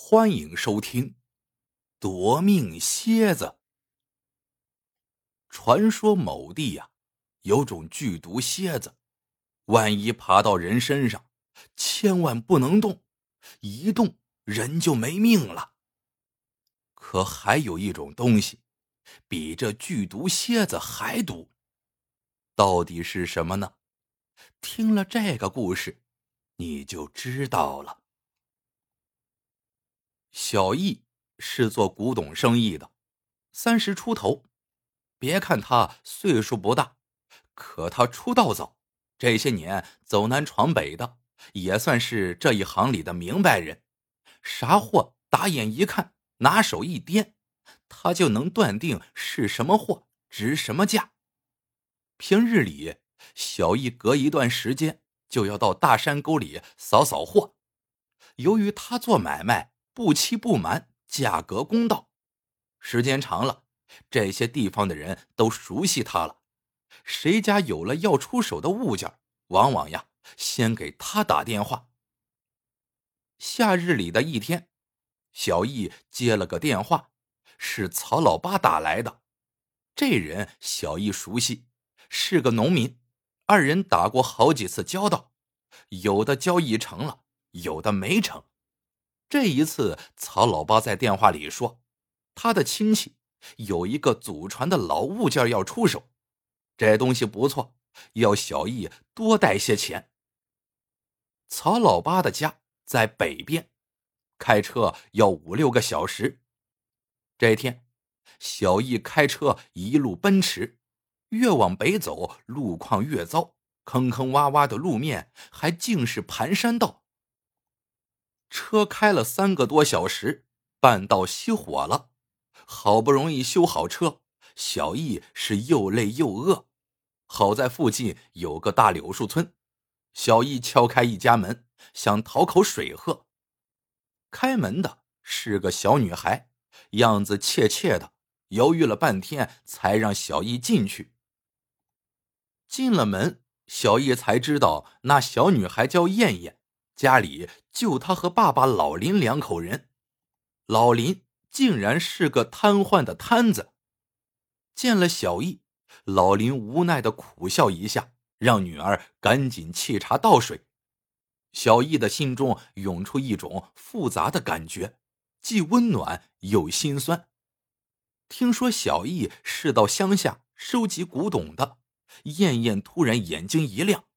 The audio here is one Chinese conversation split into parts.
欢迎收听《夺命蝎子》。传说某地呀，有种剧毒蝎子，万一爬到人身上，千万不能动，一动人就没命了。可还有一种东西，比这剧毒蝎子还毒，到底是什么呢？听了这个故事，你就知道了。小易是做古董生意的，三十出头。别看他岁数不大，可他出道早，这些年走南闯北的，也算是这一行里的明白人。啥货打眼一看，拿手一掂，他就能断定是什么货，值什么价。平日里，小易隔一段时间就要到大山沟里扫扫货。由于他做买卖。不欺不瞒，价格公道。时间长了，这些地方的人都熟悉他了。谁家有了要出手的物件，往往呀先给他打电话。夏日里的一天，小易接了个电话，是曹老八打来的。这人小易熟悉，是个农民，二人打过好几次交道，有的交易成了，有的没成。这一次，曹老八在电话里说，他的亲戚有一个祖传的老物件要出手，这东西不错，要小易多带些钱。曹老八的家在北边，开车要五六个小时。这天，小易开车一路奔驰，越往北走，路况越糟，坑坑洼洼的路面还尽是盘山道。车开了三个多小时，半道熄火了。好不容易修好车，小易是又累又饿。好在附近有个大柳树村，小易敲开一家门，想讨口水喝。开门的是个小女孩，样子怯怯的，犹豫了半天才让小易进去。进了门，小易才知道那小女孩叫燕燕。家里就他和爸爸老林两口人，老林竟然是个瘫痪的瘫子。见了小易，老林无奈的苦笑一下，让女儿赶紧沏茶倒水。小易的心中涌出一种复杂的感觉，既温暖又心酸。听说小易是到乡下收集古董的，燕燕突然眼睛一亮。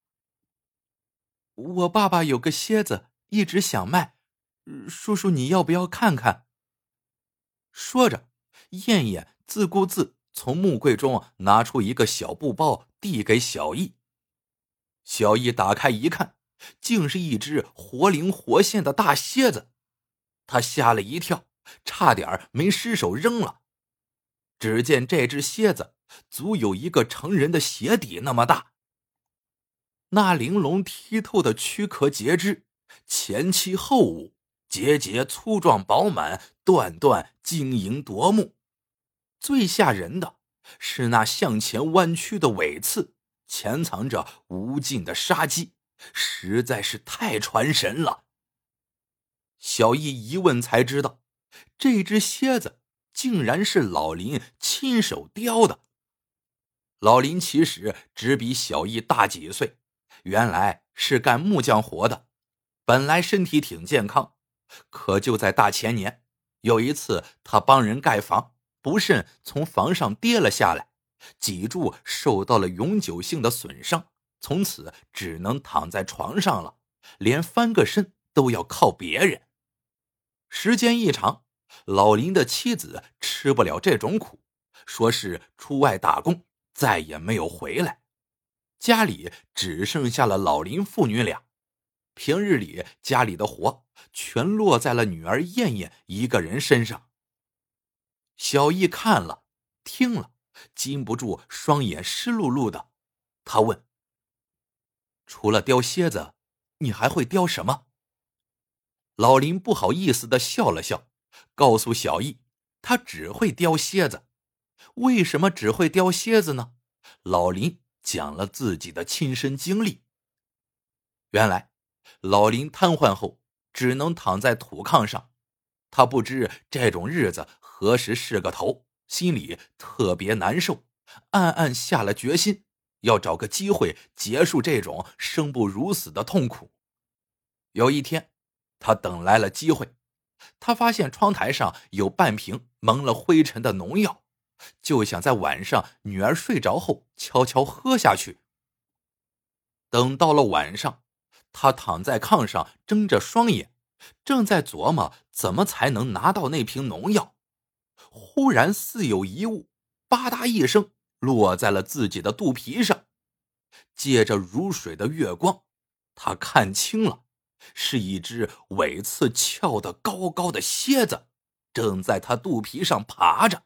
我爸爸有个蝎子，一直想卖，叔叔你要不要看看？说着，燕燕自顾自从木柜中拿出一个小布包，递给小易。小易打开一看，竟是一只活灵活现的大蝎子，他吓了一跳，差点没失手扔了。只见这只蝎子足有一个成人的鞋底那么大。那玲珑剔透的躯壳截肢，前期后五，节节粗壮饱满，段段晶莹夺目。最吓人的是那向前弯曲的尾刺，潜藏着无尽的杀机，实在是太传神了。小易一问才知道，这只蝎子竟然是老林亲手雕的。老林其实只比小易大几岁。原来是干木匠活的，本来身体挺健康，可就在大前年，有一次他帮人盖房，不慎从房上跌了下来，脊柱受到了永久性的损伤，从此只能躺在床上了，连翻个身都要靠别人。时间一长，老林的妻子吃不了这种苦，说是出外打工，再也没有回来。家里只剩下了老林父女俩，平日里家里的活全落在了女儿燕燕一个人身上。小易看了听了，禁不住双眼湿漉漉的。他问：“除了雕蝎子，你还会雕什么？”老林不好意思的笑了笑，告诉小易：“他只会雕蝎子。为什么只会雕蝎子呢？”老林。讲了自己的亲身经历。原来，老林瘫痪后只能躺在土炕上，他不知这种日子何时是个头，心里特别难受，暗暗下了决心，要找个机会结束这种生不如死的痛苦。有一天，他等来了机会，他发现窗台上有半瓶蒙了灰尘的农药，就想在晚上女儿睡着后悄悄喝下去。等到了晚上，他躺在炕上睁着双眼。正在琢磨怎么才能拿到那瓶农药，忽然似有一物吧嗒一声落在了自己的肚皮上。借着如水的月光，他看清了，是一只尾刺翘得高高的蝎子，正在他肚皮上爬着。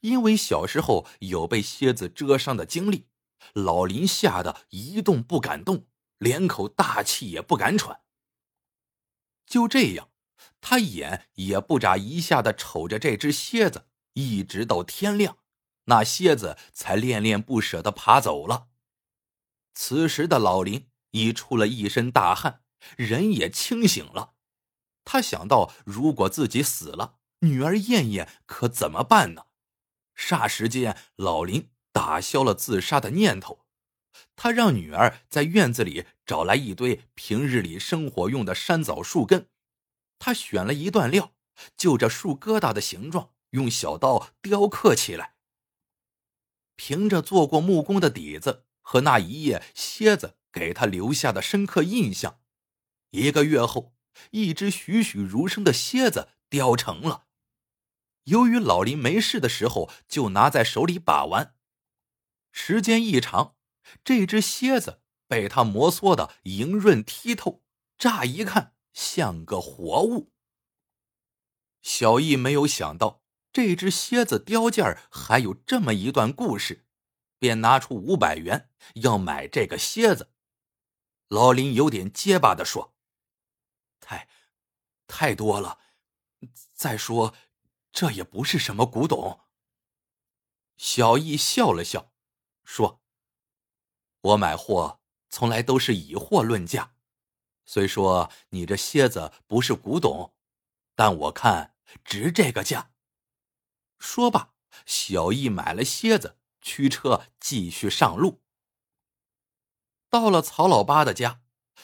因为小时候有被蝎子蛰伤的经历，老林吓得一动不敢动，连口大气也不敢喘。就这样，他眼也不眨一下的瞅着这只蝎子，一直到天亮，那蝎子才恋恋不舍的爬走了。此时的老林已出了一身大汗，人也清醒了。他想到，如果自己死了，女儿燕燕可怎么办呢？霎时间，老林打消了自杀的念头。他让女儿在院子里找来一堆平日里生火用的山枣树根，他选了一段料，就着树疙瘩的形状，用小刀雕刻起来。凭着做过木工的底子和那一夜蝎子给他留下的深刻印象，一个月后，一只栩栩如生的蝎子雕成了。由于老林没事的时候就拿在手里把玩，时间一长。这只蝎子被他摩挲的莹润剔透，乍一看像个活物。小易没有想到这只蝎子雕件还有这么一段故事，便拿出五百元要买这个蝎子。老林有点结巴的说：“太，太多了。再说，这也不是什么古董。”小易笑了笑，说。我买货从来都是以货论价，虽说你这蝎子不是古董，但我看值这个价。说罢，小易买了蝎子，驱车继续上路。到了曹老八的家，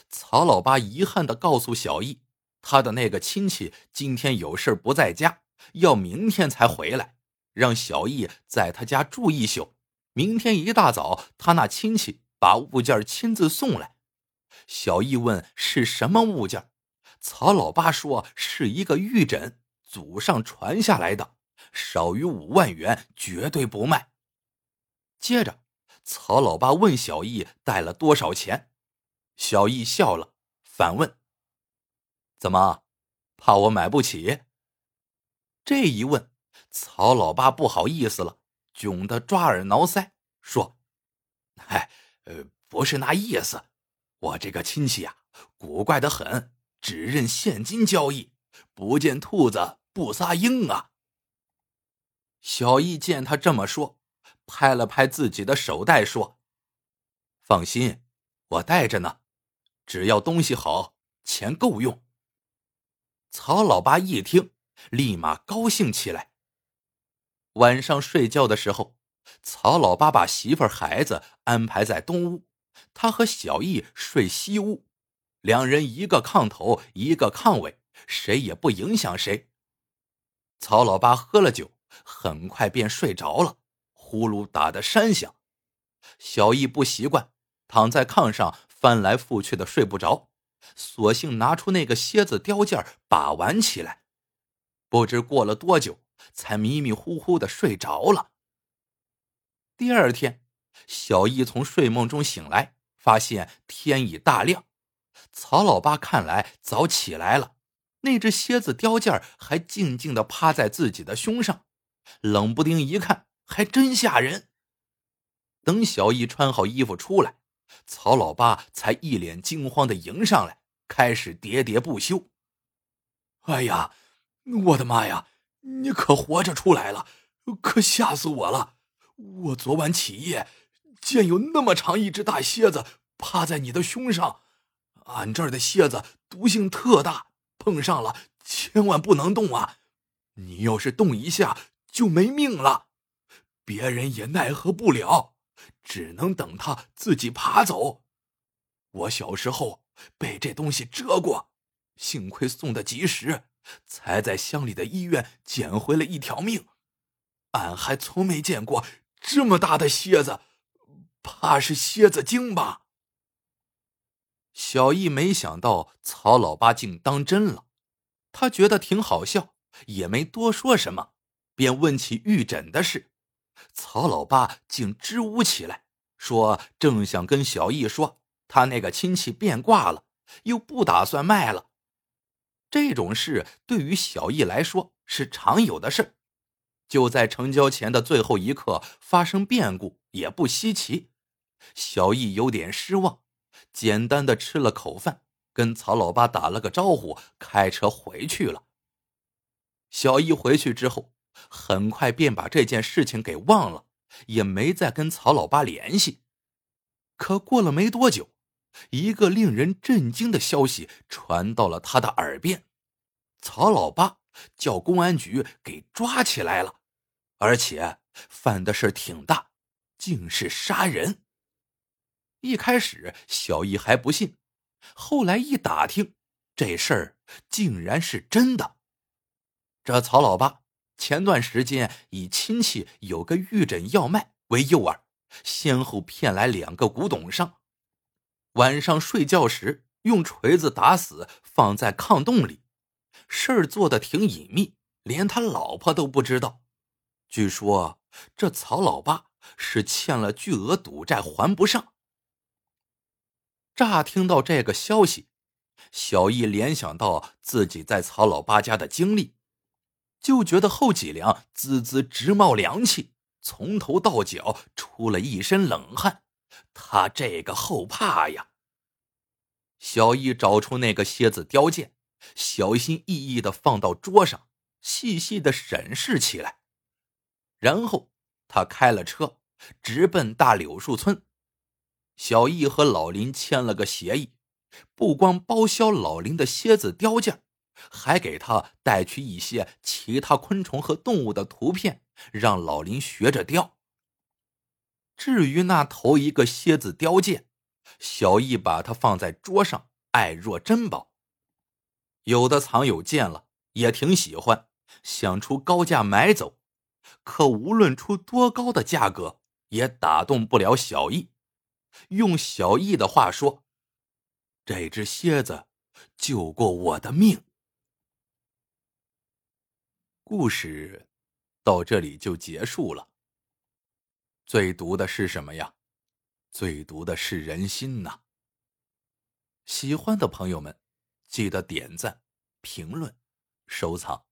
曹老八遗憾的告诉小易，他的那个亲戚今天有事不在家，要明天才回来，让小易在他家住一宿。明天一大早，他那亲戚。把物件亲自送来，小易问是什么物件，曹老八说是一个玉枕，祖上传下来的，少于五万元绝对不卖。接着，曹老八问小易带了多少钱，小易笑了，反问：“怎么，怕我买不起？”这一问，曹老八不好意思了，窘得抓耳挠腮，说：“嗨。”呃，不是那意思，我这个亲戚呀，古怪的很，只认现金交易，不见兔子不撒鹰啊。小易见他这么说，拍了拍自己的手袋，说：“放心，我带着呢，只要东西好，钱够用。”曹老八一听，立马高兴起来。晚上睡觉的时候。曹老八把媳妇儿、孩子安排在东屋，他和小易睡西屋，两人一个炕头，一个炕尾，谁也不影响谁。曹老八喝了酒，很快便睡着了，呼噜打得山响。小易不习惯，躺在炕上翻来覆去的睡不着，索性拿出那个蝎子雕件把玩起来。不知过了多久，才迷迷糊糊的睡着了。第二天，小易从睡梦中醒来，发现天已大亮。曹老八看来早起来了，那只蝎子雕件还静静的趴在自己的胸上，冷不丁一看，还真吓人。等小易穿好衣服出来，曹老八才一脸惊慌的迎上来，开始喋喋不休：“哎呀，我的妈呀，你可活着出来了，可吓死我了！”我昨晚起夜，见有那么长一只大蝎子趴在你的胸上。俺这儿的蝎子毒性特大，碰上了千万不能动啊！你要是动一下，就没命了，别人也奈何不了，只能等他自己爬走。我小时候被这东西蛰过，幸亏送的及时，才在乡里的医院捡回了一条命。俺还从没见过这么大的蝎子，怕是蝎子精吧？小易没想到曹老八竟当真了，他觉得挺好笑，也没多说什么，便问起玉枕的事。曹老八竟支吾起来，说正想跟小易说，他那个亲戚变卦了，又不打算卖了。这种事对于小易来说是常有的事，就在成交前的最后一刻发生变故也不稀奇。小易有点失望。简单的吃了口饭，跟曹老八打了个招呼，开车回去了。小易回去之后，很快便把这件事情给忘了，也没再跟曹老八联系。可过了没多久，一个令人震惊的消息传到了他的耳边：曹老八叫公安局给抓起来了，而且犯的事挺大，竟是杀人。一开始，小易还不信，后来一打听，这事儿竟然是真的。这曹老八前段时间以亲戚有个玉枕要卖为诱饵，先后骗来两个古董商，晚上睡觉时用锤子打死，放在炕洞里，事儿做的挺隐秘，连他老婆都不知道。据说这曹老八是欠了巨额赌债还不上。乍听到这个消息，小易联想到自己在曹老八家的经历，就觉得后脊梁滋滋直冒凉气，从头到脚出了一身冷汗。他这个后怕呀！小易找出那个蝎子雕件，小心翼翼的放到桌上，细细的审视起来。然后他开了车，直奔大柳树村。小易和老林签了个协议，不光包销老林的蝎子雕件，还给他带去一些其他昆虫和动物的图片，让老林学着雕。至于那头一个蝎子雕件，小易把它放在桌上，爱若珍宝。有的藏友见了也挺喜欢，想出高价买走，可无论出多高的价格，也打动不了小易。用小易的话说：“这只蝎子救过我的命。”故事到这里就结束了。最毒的是什么呀？最毒的是人心呐！喜欢的朋友们，记得点赞、评论、收藏，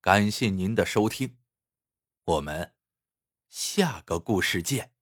感谢您的收听，我们下个故事见。